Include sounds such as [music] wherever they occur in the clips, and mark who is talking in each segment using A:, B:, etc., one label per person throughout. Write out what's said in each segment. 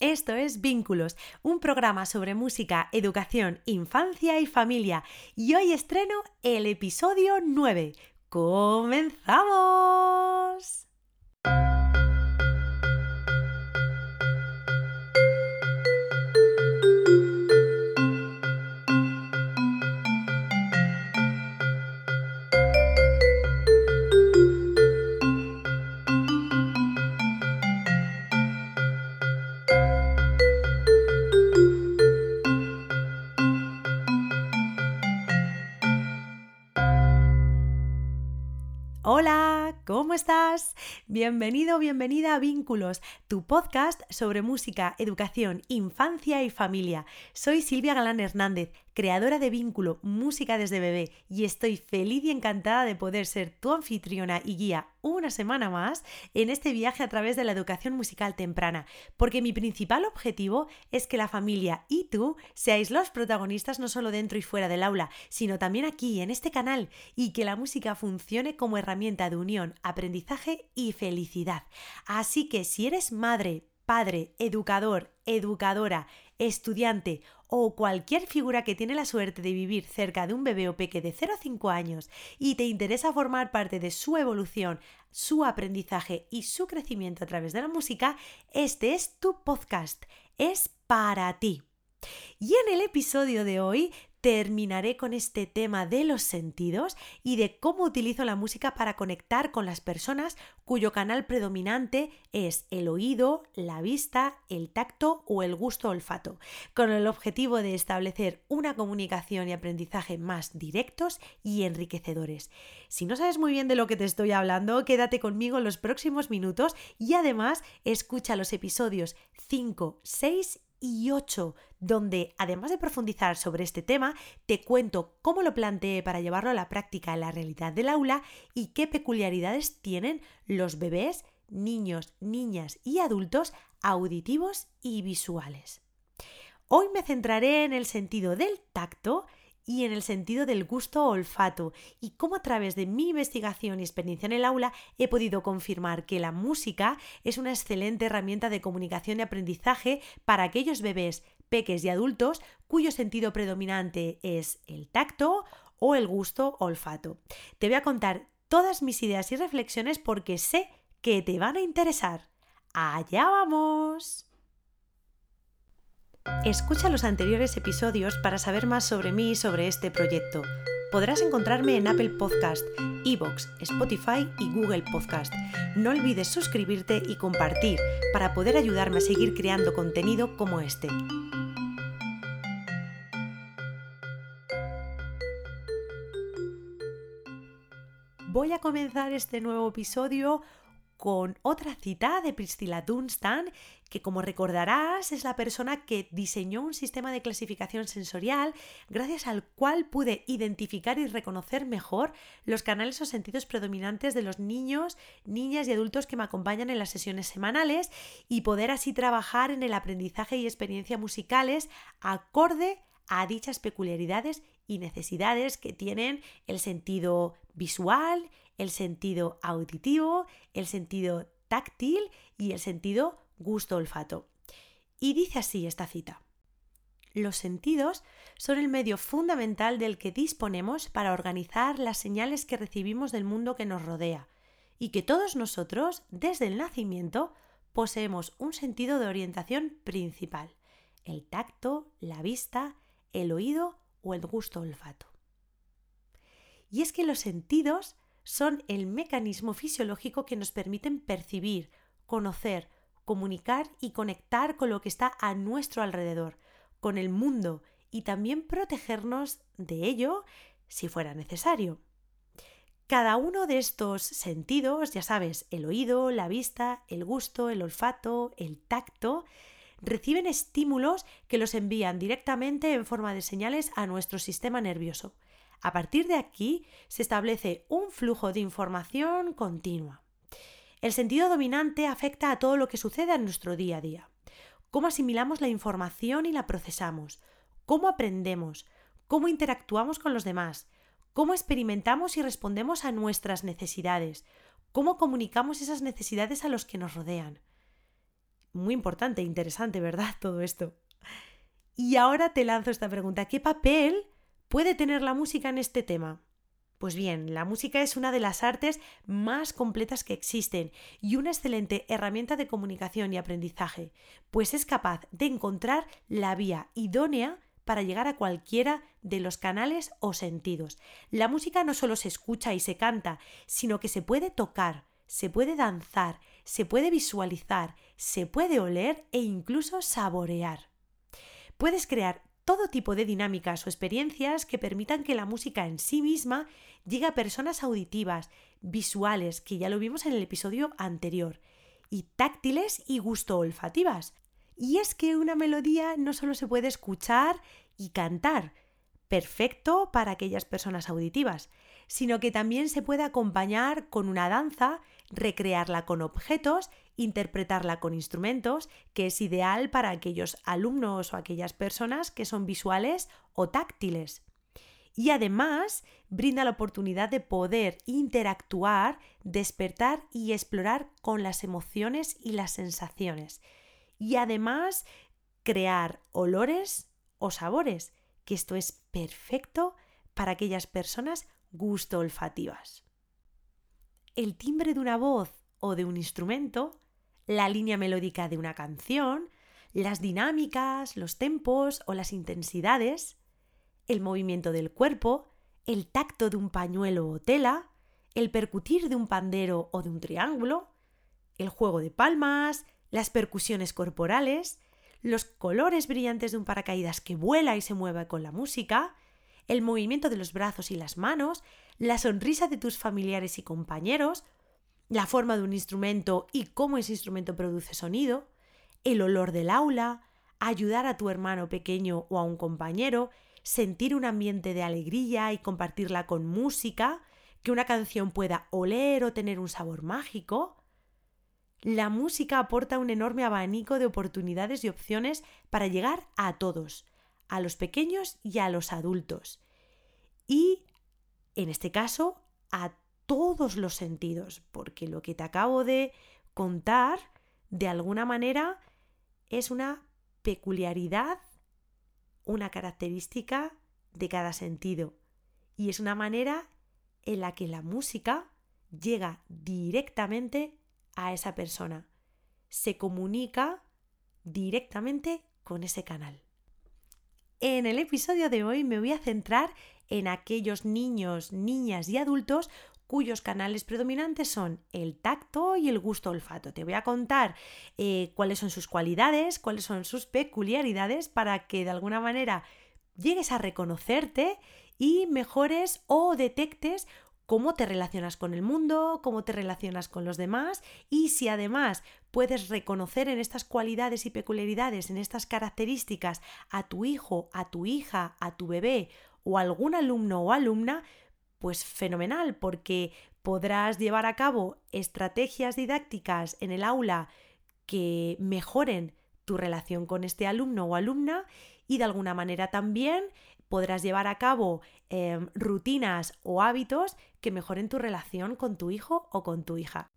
A: Esto es Vínculos, un programa sobre música, educación, infancia y familia. Y hoy estreno el episodio 9. ¡Comenzamos! Estás? Bienvenido, bienvenida a Vínculos, tu podcast sobre música, educación, infancia y familia. Soy Silvia Galán Hernández, creadora de Vínculo, Música desde bebé, y estoy feliz y encantada de poder ser tu anfitriona y guía una semana más en este viaje a través de la educación musical temprana, porque mi principal objetivo es que la familia y tú seáis los protagonistas no solo dentro y fuera del aula, sino también aquí, en este canal, y que la música funcione como herramienta de unión, aprendizaje y felicidad. Así que si eres madre, padre, educador, educadora, estudiante o cualquier figura que tiene la suerte de vivir cerca de un bebé o peque de 0 a 5 años y te interesa formar parte de su evolución, su aprendizaje y su crecimiento a través de la música, este es tu podcast. Es para ti. Y en el episodio de hoy terminaré con este tema de los sentidos y de cómo utilizo la música para conectar con las personas cuyo canal predominante es el oído, la vista, el tacto o el gusto olfato, con el objetivo de establecer una comunicación y aprendizaje más directos y enriquecedores. Si no sabes muy bien de lo que te estoy hablando, quédate conmigo en los próximos minutos y además escucha los episodios 5, 6 y 8, donde además de profundizar sobre este tema, te cuento cómo lo planteé para llevarlo a la práctica en la realidad del aula y qué peculiaridades tienen los bebés, niños, niñas y adultos auditivos y visuales. Hoy me centraré en el sentido del tacto y en el sentido del gusto olfato y cómo a través de mi investigación y experiencia en el aula he podido confirmar que la música es una excelente herramienta de comunicación y aprendizaje para aquellos bebés, peques y adultos cuyo sentido predominante es el tacto o el gusto olfato. Te voy a contar todas mis ideas y reflexiones porque sé que te van a interesar. ¡Allá vamos! Escucha los anteriores episodios para saber más sobre mí y sobre este proyecto. Podrás encontrarme en Apple Podcast, Evox, Spotify y Google Podcast. No olvides suscribirte y compartir para poder ayudarme a seguir creando contenido como este. Voy a comenzar este nuevo episodio con otra cita de Priscilla Dunstan, que como recordarás es la persona que diseñó un sistema de clasificación sensorial gracias al cual pude identificar y reconocer mejor los canales o sentidos predominantes de los niños, niñas y adultos que me acompañan en las sesiones semanales y poder así trabajar en el aprendizaje y experiencia musicales acorde a dichas peculiaridades y necesidades que tienen el sentido visual, el sentido auditivo, el sentido táctil y el sentido gusto-olfato. Y dice así esta cita. Los sentidos son el medio fundamental del que disponemos para organizar las señales que recibimos del mundo que nos rodea, y que todos nosotros, desde el nacimiento, poseemos un sentido de orientación principal, el tacto, la vista, el oído o el gusto olfato. Y es que los sentidos son el mecanismo fisiológico que nos permiten percibir, conocer, comunicar y conectar con lo que está a nuestro alrededor, con el mundo y también protegernos de ello si fuera necesario. Cada uno de estos sentidos, ya sabes, el oído, la vista, el gusto, el olfato, el tacto, reciben estímulos que los envían directamente en forma de señales a nuestro sistema nervioso. A partir de aquí se establece un flujo de información continua. El sentido dominante afecta a todo lo que sucede en nuestro día a día. Cómo asimilamos la información y la procesamos, cómo aprendemos, cómo interactuamos con los demás, cómo experimentamos y respondemos a nuestras necesidades, cómo comunicamos esas necesidades a los que nos rodean. Muy importante, interesante, ¿verdad? [laughs] Todo esto. Y ahora te lanzo esta pregunta. ¿Qué papel puede tener la música en este tema? Pues bien, la música es una de las artes más completas que existen y una excelente herramienta de comunicación y aprendizaje, pues es capaz de encontrar la vía idónea para llegar a cualquiera de los canales o sentidos. La música no solo se escucha y se canta, sino que se puede tocar, se puede danzar, se puede visualizar, se puede oler e incluso saborear. Puedes crear todo tipo de dinámicas o experiencias que permitan que la música en sí misma llegue a personas auditivas, visuales, que ya lo vimos en el episodio anterior, y táctiles y gusto olfativas. Y es que una melodía no solo se puede escuchar y cantar, perfecto para aquellas personas auditivas, sino que también se puede acompañar con una danza, recrearla con objetos, interpretarla con instrumentos, que es ideal para aquellos alumnos o aquellas personas que son visuales o táctiles. Y además brinda la oportunidad de poder interactuar, despertar y explorar con las emociones y las sensaciones. Y además crear olores o sabores, que esto es perfecto para aquellas personas gusto olfativas. El timbre de una voz o de un instrumento, la línea melódica de una canción, las dinámicas, los tempos o las intensidades, el movimiento del cuerpo, el tacto de un pañuelo o tela, el percutir de un pandero o de un triángulo, el juego de palmas, las percusiones corporales, los colores brillantes de un paracaídas que vuela y se mueve con la música, el movimiento de los brazos y las manos, la sonrisa de tus familiares y compañeros, la forma de un instrumento y cómo ese instrumento produce sonido, el olor del aula, ayudar a tu hermano pequeño o a un compañero, sentir un ambiente de alegría y compartirla con música, que una canción pueda oler o tener un sabor mágico. La música aporta un enorme abanico de oportunidades y opciones para llegar a todos, a los pequeños y a los adultos. Y, en este caso, a todos los sentidos, porque lo que te acabo de contar, de alguna manera, es una peculiaridad, una característica de cada sentido. Y es una manera en la que la música llega directamente a esa persona. Se comunica directamente con ese canal. En el episodio de hoy me voy a centrar en aquellos niños, niñas y adultos cuyos canales predominantes son el tacto y el gusto olfato. Te voy a contar eh, cuáles son sus cualidades, cuáles son sus peculiaridades para que de alguna manera llegues a reconocerte y mejores o detectes cómo te relacionas con el mundo, cómo te relacionas con los demás y si además puedes reconocer en estas cualidades y peculiaridades, en estas características a tu hijo, a tu hija, a tu bebé o algún alumno o alumna, pues fenomenal, porque podrás llevar a cabo estrategias didácticas en el aula que mejoren tu relación con este alumno o alumna y de alguna manera también podrás llevar a cabo em, rutinas o hábitos que mejoren tu relación con tu hijo o con tu hija.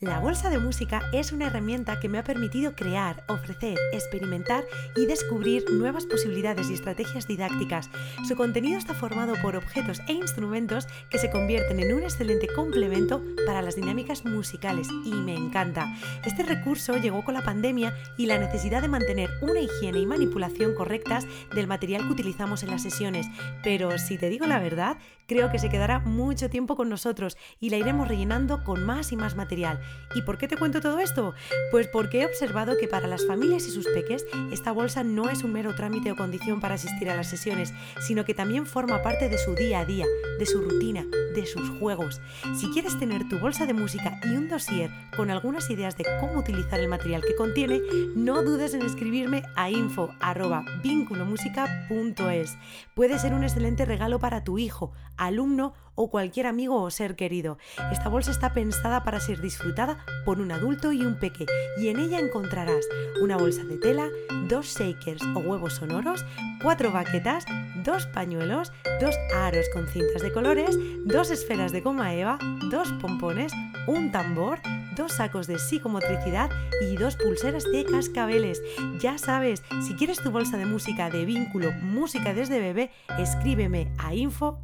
A: La bolsa de música es una herramienta que me ha permitido crear, ofrecer, experimentar y descubrir nuevas posibilidades y estrategias didácticas. Su contenido está formado por objetos e instrumentos que se convierten en un excelente complemento para las dinámicas musicales y me encanta. Este recurso llegó con la pandemia y la necesidad de mantener una higiene y manipulación correctas del material que utilizamos en las sesiones, pero si te digo la verdad, creo que se quedará mucho tiempo con nosotros y la iremos rellenando con más y más material. ¿Y por qué te cuento todo esto? Pues porque he observado que para las familias y sus peques esta bolsa no es un mero trámite o condición para asistir a las sesiones, sino que también forma parte de su día a día, de su rutina, de sus juegos. Si quieres tener tu bolsa de música y un dossier con algunas ideas de cómo utilizar el material que contiene, no dudes en escribirme a info@vinculomusica.es. Puede ser un excelente regalo para tu hijo, alumno o cualquier amigo o ser querido. Esta bolsa está pensada para ser disfrutada por un adulto y un peque y en ella encontrarás una bolsa de tela, dos shakers o huevos sonoros, cuatro baquetas, dos pañuelos, dos aros con cintas de colores, dos esferas de goma eva, dos pompones, un tambor, dos sacos de psicomotricidad y dos pulseras de cascabeles. Ya sabes, si quieres tu bolsa de música de vínculo Música desde bebé, escríbeme a info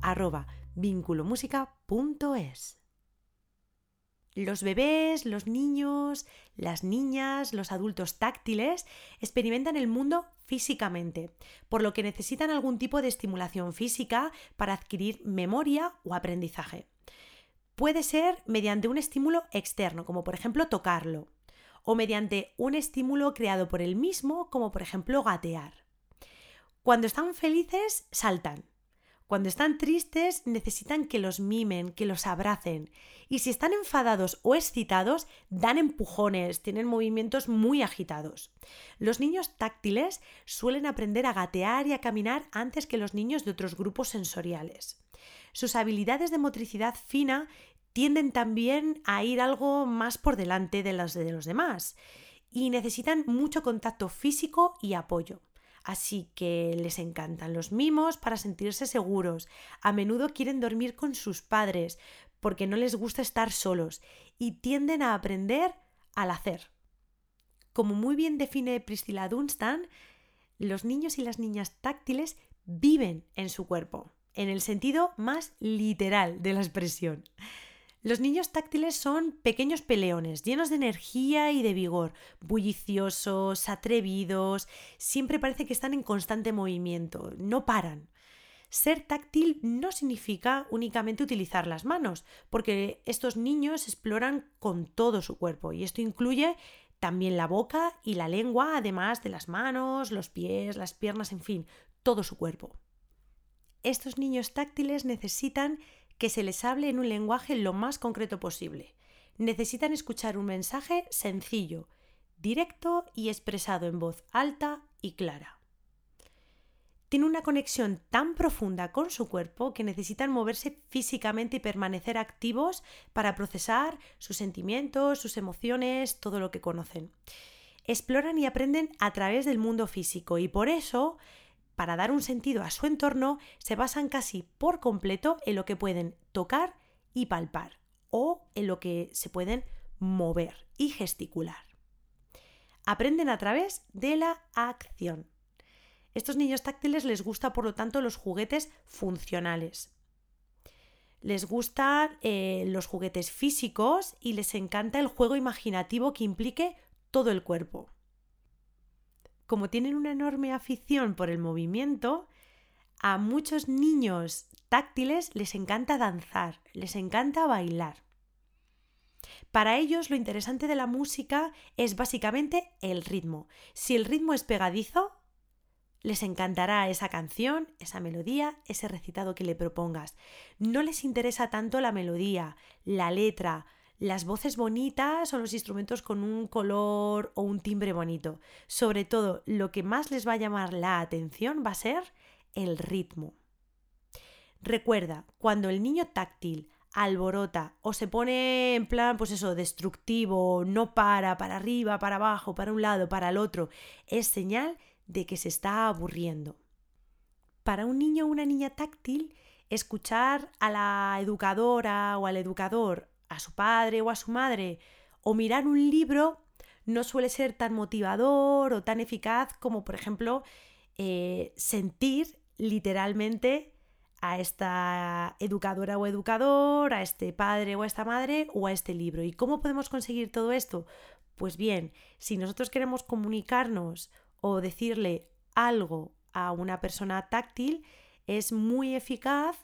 A: Los bebés, los niños, las niñas, los adultos táctiles experimentan el mundo físicamente, por lo que necesitan algún tipo de estimulación física para adquirir memoria o aprendizaje. Puede ser mediante un estímulo externo, como por ejemplo tocarlo, o mediante un estímulo creado por él mismo, como por ejemplo gatear. Cuando están felices, saltan. Cuando están tristes, necesitan que los mimen, que los abracen. Y si están enfadados o excitados, dan empujones, tienen movimientos muy agitados. Los niños táctiles suelen aprender a gatear y a caminar antes que los niños de otros grupos sensoriales. Sus habilidades de motricidad fina tienden también a ir algo más por delante de las de los demás y necesitan mucho contacto físico y apoyo. Así que les encantan los mimos para sentirse seguros. A menudo quieren dormir con sus padres porque no les gusta estar solos y tienden a aprender al hacer. Como muy bien define Priscilla Dunstan, los niños y las niñas táctiles viven en su cuerpo, en el sentido más literal de la expresión. Los niños táctiles son pequeños peleones, llenos de energía y de vigor, bulliciosos, atrevidos, siempre parece que están en constante movimiento, no paran. Ser táctil no significa únicamente utilizar las manos, porque estos niños exploran con todo su cuerpo y esto incluye también la boca y la lengua, además de las manos, los pies, las piernas, en fin, todo su cuerpo. Estos niños táctiles necesitan que se les hable en un lenguaje lo más concreto posible. Necesitan escuchar un mensaje sencillo, directo y expresado en voz alta y clara. Tienen una conexión tan profunda con su cuerpo que necesitan moverse físicamente y permanecer activos para procesar sus sentimientos, sus emociones, todo lo que conocen. Exploran y aprenden a través del mundo físico y por eso para dar un sentido a su entorno, se basan casi por completo en lo que pueden tocar y palpar o en lo que se pueden mover y gesticular. Aprenden a través de la acción. Estos niños táctiles les gusta, por lo tanto, los juguetes funcionales. Les gustan eh, los juguetes físicos y les encanta el juego imaginativo que implique todo el cuerpo como tienen una enorme afición por el movimiento, a muchos niños táctiles les encanta danzar, les encanta bailar. Para ellos lo interesante de la música es básicamente el ritmo. Si el ritmo es pegadizo, les encantará esa canción, esa melodía, ese recitado que le propongas. No les interesa tanto la melodía, la letra, las voces bonitas o los instrumentos con un color o un timbre bonito. Sobre todo, lo que más les va a llamar la atención va a ser el ritmo. Recuerda, cuando el niño táctil alborota o se pone en plan, pues eso, destructivo, no para, para arriba, para abajo, para un lado, para el otro, es señal de que se está aburriendo. Para un niño o una niña táctil, escuchar a la educadora o al educador a su padre o a su madre o mirar un libro no suele ser tan motivador o tan eficaz como, por ejemplo, eh, sentir literalmente a esta educadora o educador, a este padre o a esta madre o a este libro. ¿Y cómo podemos conseguir todo esto? Pues bien, si nosotros queremos comunicarnos o decirle algo a una persona táctil, es muy eficaz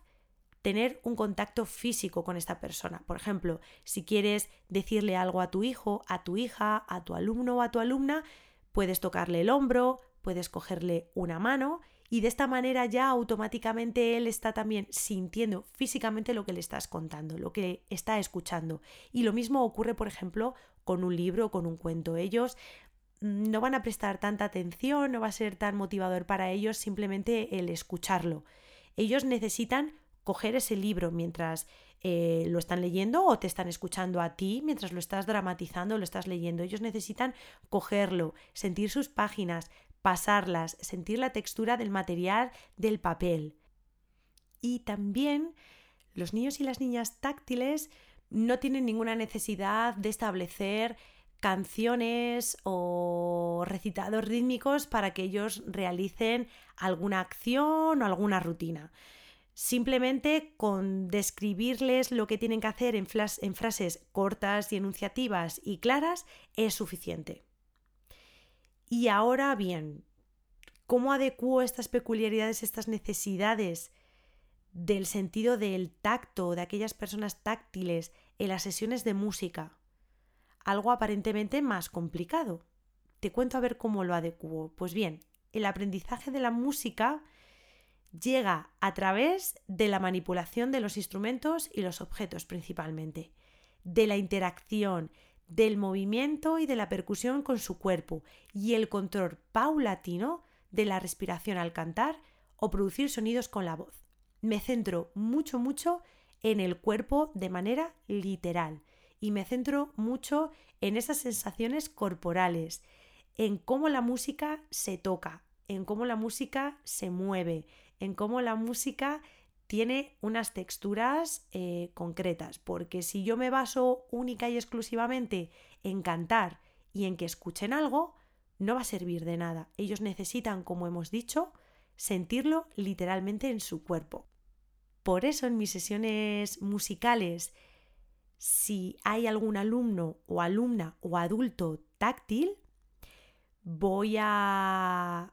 A: tener un contacto físico con esta persona. Por ejemplo, si quieres decirle algo a tu hijo, a tu hija, a tu alumno o a tu alumna, puedes tocarle el hombro, puedes cogerle una mano y de esta manera ya automáticamente él está también sintiendo físicamente lo que le estás contando, lo que está escuchando. Y lo mismo ocurre, por ejemplo, con un libro con un cuento. Ellos mm, no van a prestar tanta atención, no va a ser tan motivador para ellos simplemente el escucharlo. Ellos necesitan coger ese libro mientras eh, lo están leyendo o te están escuchando a ti mientras lo estás dramatizando, lo estás leyendo. Ellos necesitan cogerlo, sentir sus páginas, pasarlas, sentir la textura del material del papel. Y también los niños y las niñas táctiles no tienen ninguna necesidad de establecer canciones o recitados rítmicos para que ellos realicen alguna acción o alguna rutina. Simplemente con describirles lo que tienen que hacer en, frases cortas y enunciativas y claras es suficiente. Y ahora bien, ¿cómo adecuo estas peculiaridades, estas necesidades del sentido del tacto, de aquellas personas táctiles en las sesiones de música? Algo aparentemente más complicado. Te cuento a ver cómo lo adecuo. Pues bien, el aprendizaje de la música llega a través de la manipulación de los instrumentos y los objetos principalmente, de la interacción, del movimiento y de la percusión con su cuerpo y el control paulatino de la respiración al cantar o producir sonidos con la voz. Me centro mucho, mucho en el cuerpo de manera literal y me centro mucho en esas sensaciones corporales, en cómo la música se toca, en cómo la música se mueve, en cómo la música tiene unas texturas eh, concretas, porque si yo me baso única y exclusivamente en cantar y en que escuchen algo, no va a servir de nada. Ellos necesitan, como hemos dicho, sentirlo literalmente en su cuerpo. Por eso en mis sesiones musicales, si hay algún alumno o alumna o adulto táctil, voy a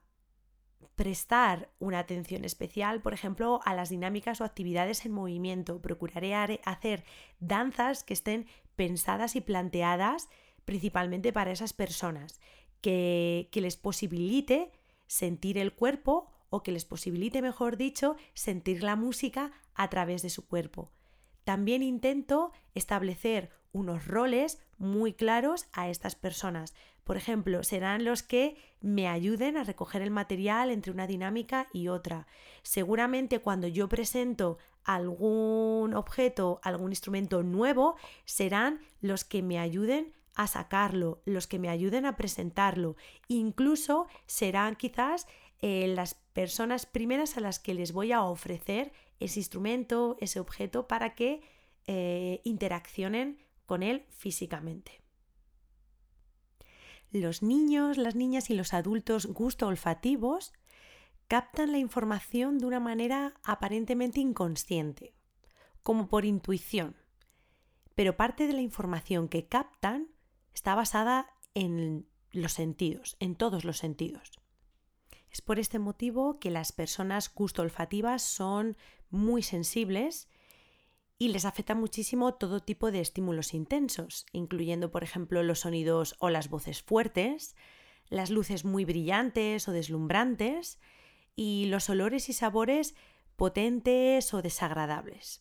A: prestar una atención especial, por ejemplo, a las dinámicas o actividades en movimiento. Procuraré hacer danzas que estén pensadas y planteadas principalmente para esas personas, que, que les posibilite sentir el cuerpo o que les posibilite, mejor dicho, sentir la música a través de su cuerpo. También intento establecer unos roles muy claros a estas personas. Por ejemplo, serán los que me ayuden a recoger el material entre una dinámica y otra. Seguramente cuando yo presento algún objeto, algún instrumento nuevo, serán los que me ayuden a sacarlo, los que me ayuden a presentarlo. Incluso serán quizás eh, las personas primeras a las que les voy a ofrecer ese instrumento, ese objeto, para que eh, interaccionen con él físicamente. Los niños, las niñas y los adultos gusto olfativos captan la información de una manera aparentemente inconsciente, como por intuición, pero parte de la información que captan está basada en los sentidos, en todos los sentidos. Es por este motivo que las personas gusto olfativas son muy sensibles y les afecta muchísimo todo tipo de estímulos intensos, incluyendo por ejemplo los sonidos o las voces fuertes, las luces muy brillantes o deslumbrantes y los olores y sabores potentes o desagradables.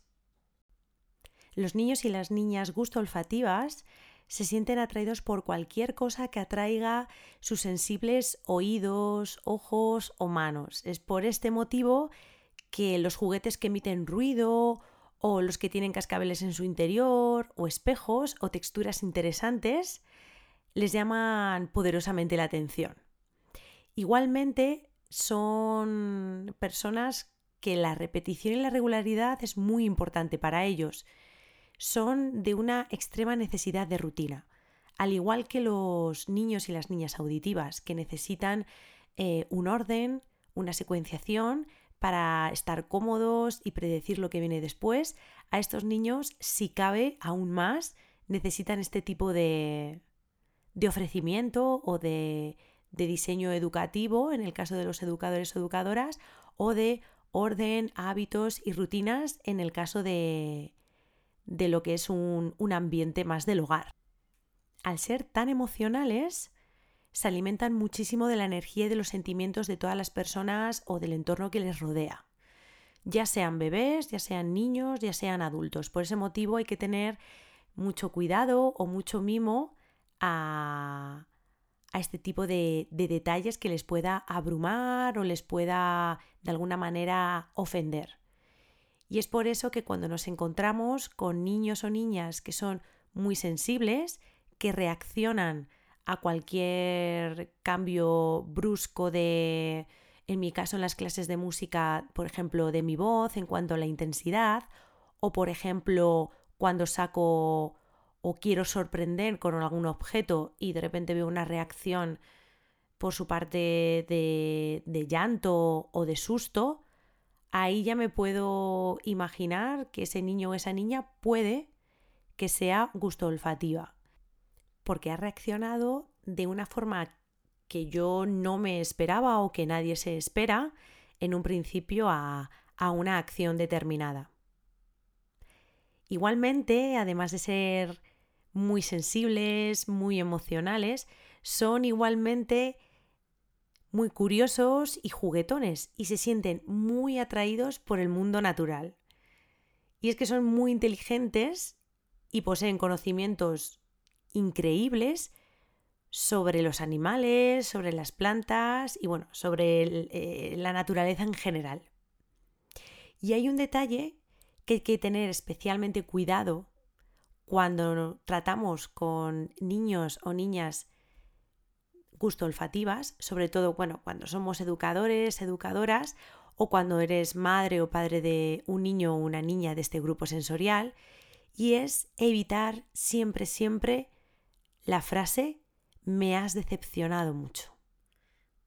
A: Los niños y las niñas gusto olfativas se sienten atraídos por cualquier cosa que atraiga sus sensibles oídos, ojos o manos. Es por este motivo que los juguetes que emiten ruido o los que tienen cascabeles en su interior, o espejos, o texturas interesantes, les llaman poderosamente la atención. Igualmente, son personas que la repetición y la regularidad es muy importante para ellos. Son de una extrema necesidad de rutina, al igual que los niños y las niñas auditivas, que necesitan eh, un orden, una secuenciación, para estar cómodos y predecir lo que viene después, a estos niños, si cabe aún más, necesitan este tipo de, de ofrecimiento o de, de diseño educativo, en el caso de los educadores o educadoras, o de orden, hábitos y rutinas en el caso de, de lo que es un, un ambiente más del hogar. Al ser tan emocionales, se alimentan muchísimo de la energía y de los sentimientos de todas las personas o del entorno que les rodea. Ya sean bebés, ya sean niños, ya sean adultos. Por ese motivo hay que tener mucho cuidado o mucho mimo a, este tipo de, de detalles que les pueda abrumar o les pueda de alguna manera ofender. Y es por eso que cuando nos encontramos con niños o niñas que son muy sensibles, que reaccionan a cualquier cambio brusco de, en mi caso en las clases de música, por ejemplo, de mi voz en cuanto a la intensidad, o por ejemplo, cuando saco o quiero sorprender con algún objeto y de repente veo una reacción por su parte de, de llanto o de susto, ahí ya me puedo imaginar que ese niño o esa niña puede que sea gusto olfativa, porque ha reaccionado de una forma que yo no me esperaba o que nadie se espera en un principio a, a una acción determinada. Igualmente, además de ser muy sensibles, muy emocionales, son igualmente muy curiosos y juguetones y se sienten muy atraídos por el mundo natural. Y es que son muy inteligentes y poseen conocimientos increíbles sobre los animales, sobre las plantas y bueno, sobre eh, la naturaleza en general. Y hay un detalle que hay que tener especialmente cuidado cuando tratamos con niños o niñas gusto olfativas, sobre todo bueno, cuando somos educadores, educadoras o cuando eres madre o padre de un niño o una niña de este grupo sensorial, y es evitar siempre, siempre la frase me has decepcionado mucho,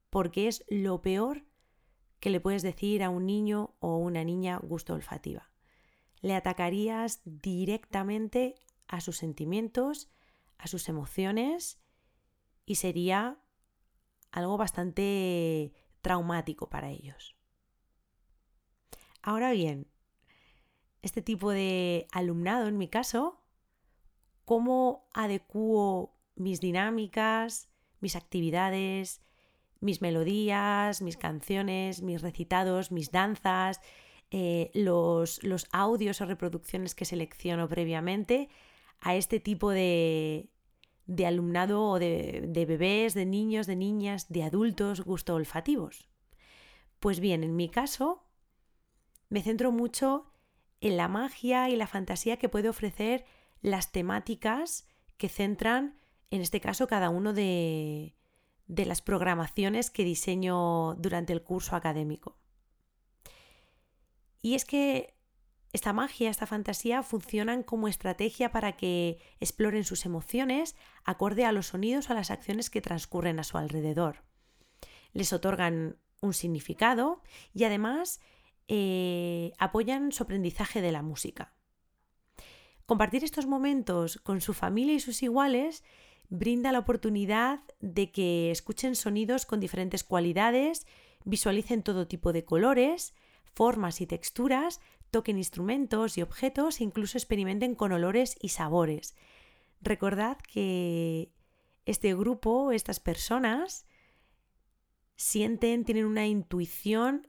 A: porque es lo peor que le puedes decir a un niño o una niña gusto olfativa. Le atacarías directamente a sus sentimientos, a sus emociones y sería algo bastante traumático para ellos. Ahora bien, este tipo de alumnado, en mi caso, ¿cómo adecuo mis dinámicas, mis actividades, mis melodías, mis canciones, mis recitados, mis danzas, eh, los, los audios o reproducciones que selecciono previamente a este tipo de, de alumnado o de, de, bebés, de niños, de niñas, de adultos gusto olfativos. Pues bien, en mi caso me centro mucho en la magia y la fantasía que puede ofrecer las temáticas que centran en este caso cada uno de, de las programaciones que diseño durante el curso académico. Y es que esta magia, esta fantasía funcionan como estrategia para que exploren sus emociones acorde a los sonidos o a las acciones que transcurren a su alrededor. Les otorgan un significado y además eh, apoyan su aprendizaje de la música. Compartir estos momentos con su familia y sus iguales brinda la oportunidad de que escuchen sonidos con diferentes cualidades, visualicen todo tipo de colores, formas y texturas, toquen instrumentos y objetos e incluso experimenten con olores y sabores. Recordad que este grupo, estas personas, sienten, tienen una intuición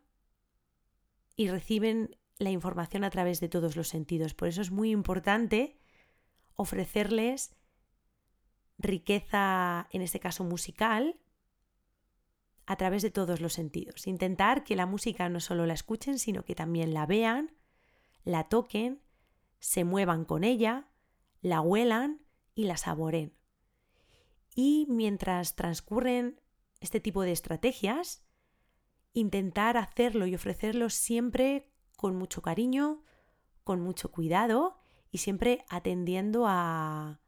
A: y reciben la información a través de todos los sentidos. Por eso es muy importante ofrecerles riqueza, en este caso musical, a través de todos los sentidos. Intentar que la música no solo la escuchen, sino que también la vean, la toquen, se muevan con ella, la huelan y la saboren. Y mientras transcurren este tipo de estrategias, intentar hacerlo y ofrecerlo siempre con mucho cariño, con mucho cuidado y siempre atendiendo a,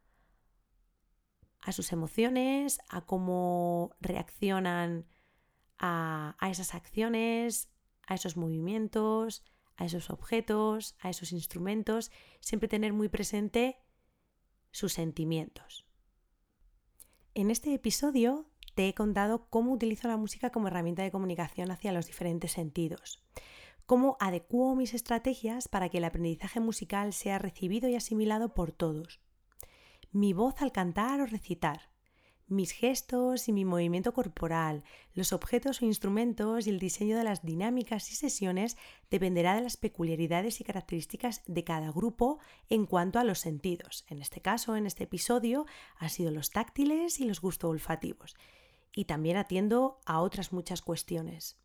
A: a sus emociones, a cómo reaccionan a, a esas acciones, a esos movimientos, a esos objetos, a esos instrumentos, siempre tener muy presente sus sentimientos. En este episodio te he contado cómo utilizo la música como herramienta de comunicación hacia los diferentes sentidos, cómo adecuo mis estrategias para que el aprendizaje musical sea recibido y asimilado por todos, mi voz al cantar o recitar, mis gestos y mi movimiento corporal, los objetos o instrumentos y el diseño de las dinámicas y sesiones dependerá de las peculiaridades y características de cada grupo en cuanto a los sentidos. En este caso, en este episodio, han sido los táctiles y los gusto olfativos. Y también atiendo a otras muchas cuestiones.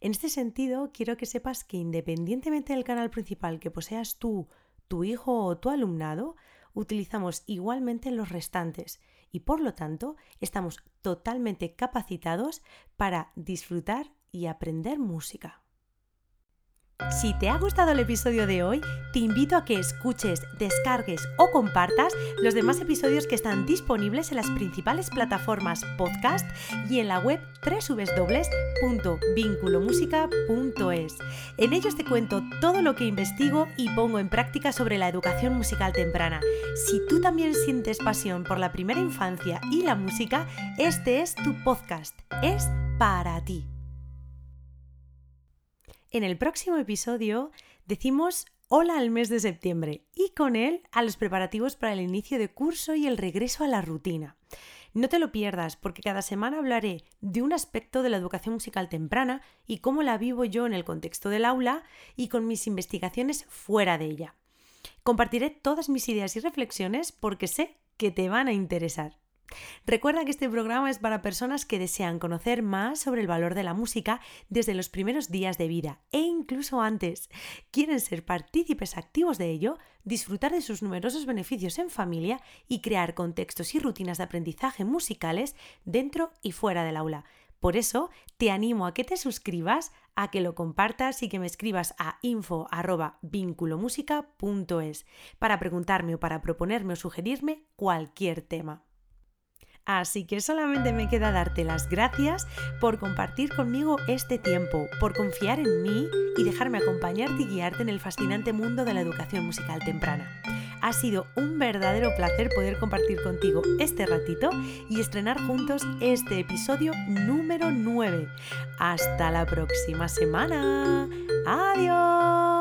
A: En este sentido, quiero que sepas que independientemente del canal principal que poseas tú, tu hijo o tu alumnado, utilizamos igualmente los restantes y por lo tanto estamos totalmente capacitados para disfrutar y aprender música. Si te ha gustado el episodio de hoy, te invito a que escuches, descargues o compartas los demás episodios que están disponibles en las principales plataformas podcast y en la web www.vinculomusica.es. En ellos te cuento todo lo que investigo y pongo en práctica sobre la educación musical temprana. Si tú también sientes pasión por la primera infancia y la música, este es tu podcast. Es para ti. En el próximo episodio decimos hola al mes de septiembre y con él a los preparativos para el inicio de curso y el regreso a la rutina. No te lo pierdas porque cada semana hablaré de un aspecto de la educación musical temprana y cómo la vivo yo en el contexto del aula y con mis investigaciones fuera de ella. Compartiré todas mis ideas y reflexiones porque sé que te van a interesar. Recuerda que este programa es para personas que desean conocer más sobre el valor de la música desde los primeros días de vida e incluso antes. Quieren ser partícipes activos de ello, disfrutar de sus numerosos beneficios en familia y crear contextos y rutinas de aprendizaje musicales dentro y fuera del aula. Por eso te animo a que te suscribas, a que lo compartas y que me escribas a info@vinculomusica.es para preguntarme o para proponerme o sugerirme cualquier tema. Así que solamente me queda darte las gracias por compartir conmigo este tiempo, por confiar en mí y dejarme acompañarte y guiarte en el fascinante mundo de la educación musical temprana. Ha sido un verdadero placer poder compartir contigo este ratito y estrenar juntos este episodio número 9. Hasta la próxima semana. Adiós.